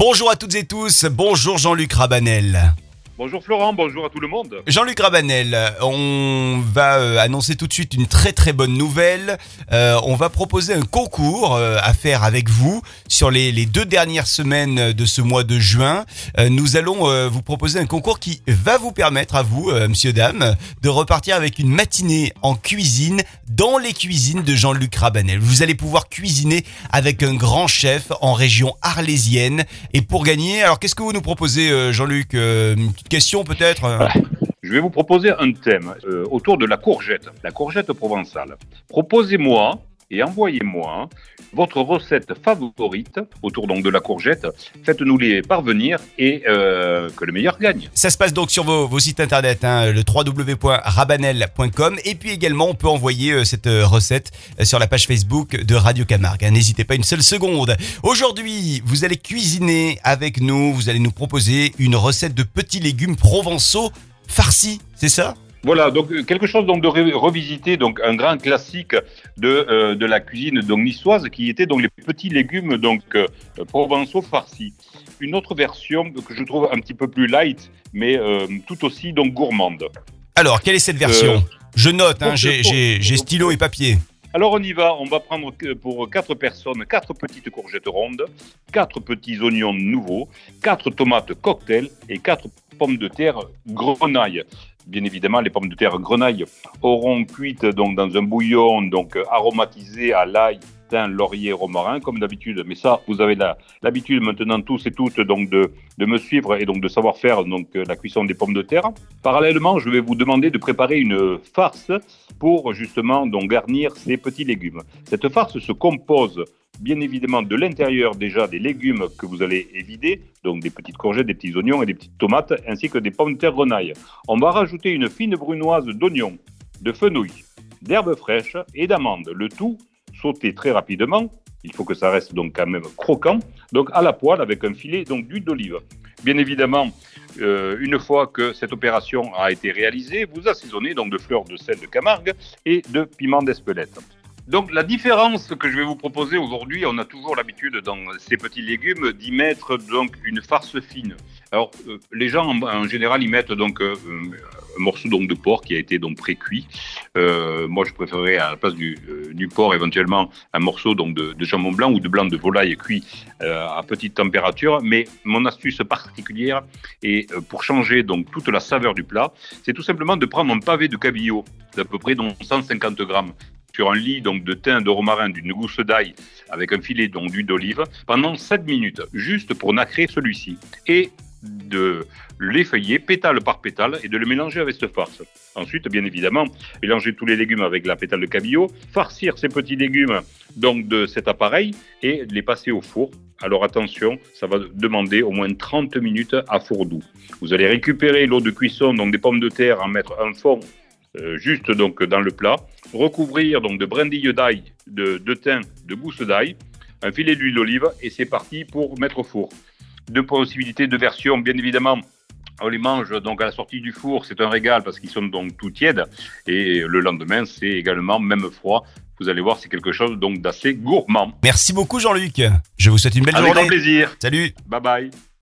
Bonjour à toutes et tous, bonjour Jean-Luc Rabanel. Bonjour Florent, bonjour à tout le monde. Jean-Luc Rabanel, on va euh, annoncer tout de suite une très très bonne nouvelle. Euh, on va proposer un concours euh, à faire avec vous sur les, deux dernières semaines de ce mois de juin. Nous allons vous proposer un concours qui va vous permettre à vous, monsieur, dame, de repartir avec une matinée en cuisine dans les cuisines de Jean-Luc Rabanel. Vous allez pouvoir cuisiner avec un grand chef en région arlésienne. Et pour gagner, alors qu'est-ce que vous nous proposez, Jean-Luc question peut-être euh Je vais vous proposer un thème euh, autour de la courgette, la courgette provençale. Proposez-moi et envoyez-moi votre recette favorite autour donc de la courgette. Faites-nous les parvenir et euh, que le meilleur gagne. Ça se passe donc sur vos, sites internet, hein, le www.rabanel.com. Et puis également, on peut envoyer euh, cette euh, recette sur la page Facebook de Radio Camargue. hein. N'hésitez pas une seule seconde. Aujourd'hui, vous allez cuisiner avec nous. Vous allez nous proposer une recette de petits légumes provençaux farcis, c'est ça? Voilà, donc euh, quelque chose donc de revisiter, donc un grand classique de, euh, de la cuisine donc niçoise qui était donc les petits légumes donc euh, provençaux farcis. Une autre version que je trouve un petit peu plus light, mais euh, tout aussi donc gourmande. Alors, quelle est cette version? Je note, hein, j'ai stylo et papier. Alors on y va, on va prendre pour quatre personnes quatre petites courgettes rondes, quatre petits oignons nouveaux, quatre tomates cocktail et quatre pommes de terre grenaille. Bien évidemment, les pommes de terre grenaille auront cuites dans un bouillon donc aromatisé à l'ail, thym, laurier, romarin comme d'habitude. Mais ça, vous avez l'habitude maintenant tous et toutes donc de, me suivre et donc de savoir faire donc la cuisson des pommes de terre. Parallèlement, je vais vous demander de préparer une farce pour justement donc garnir ces petits légumes. Cette farce se compose bien évidemment de l'intérieur déjà des légumes que vous allez évider, donc des petites courgettes, des petits oignons et des petites tomates, ainsi que des pommes de terre grenaille. On va rajouter une fine brunoise d'oignons, de fenouil, d'herbes fraîches et d'amandes. Le tout sauté très rapidement. Il faut que ça reste donc quand même croquant, donc à la poêle avec un filet donc d'huile d'olive. Bien évidemment, euh, une fois que cette opération a été réalisée, vous assaisonnez donc de fleurs de sel de Camargue et de piment d'Espelette. Donc la différence que je vais vous proposer aujourd'hui, on a toujours l'habitude dans ces petits légumes d'y mettre donc une farce fine. Alors euh, les gens en, général y mettent donc euh, un morceau donc de porc qui a été donc pré-cuit. Euh, moi je préférerais à la place du, du porc éventuellement un morceau donc de, de jambon blanc ou de blanc de volaille cuit à petite température. Mais mon astuce particulière et pour changer donc toute la saveur du plat, c'est tout simplement de prendre un pavé de cabillaud d'à peu près donc 150 grammes sur un lit donc de thym, de romarin, d'une gousse d'ail avec un filet donc d'huile d'olive pendant 7 minutes, juste pour nacrer celui-ci. Et de l'effeuiller pétale par pétale et de le mélanger avec cette farce. Ensuite, bien évidemment, mélanger tous les légumes avec la pétale de cabillaud, farcir ces petits légumes donc de cet appareil et les passer au four. Alors attention, ça va demander au moins 30 minutes à four doux. Vous allez récupérer l'eau de cuisson donc des pommes de terre, en mettre un fond euh, juste donc dans le plat, recouvrir donc de brindilles d'ail, de, de thym, de gousse d'ail, un filet d'huile d'olive et c'est parti pour mettre au four. Deux possibilités de version, bien évidemment. On les mange donc à la sortie du four, c'est un régal parce qu'ils sont donc tout tièdes et le lendemain c'est également même froid. Vous allez voir, c'est quelque chose donc d'assez gourmand. Merci beaucoup Jean-Luc. Je vous souhaite une belle Avec grand journée. plaisir. Salut Bye bye.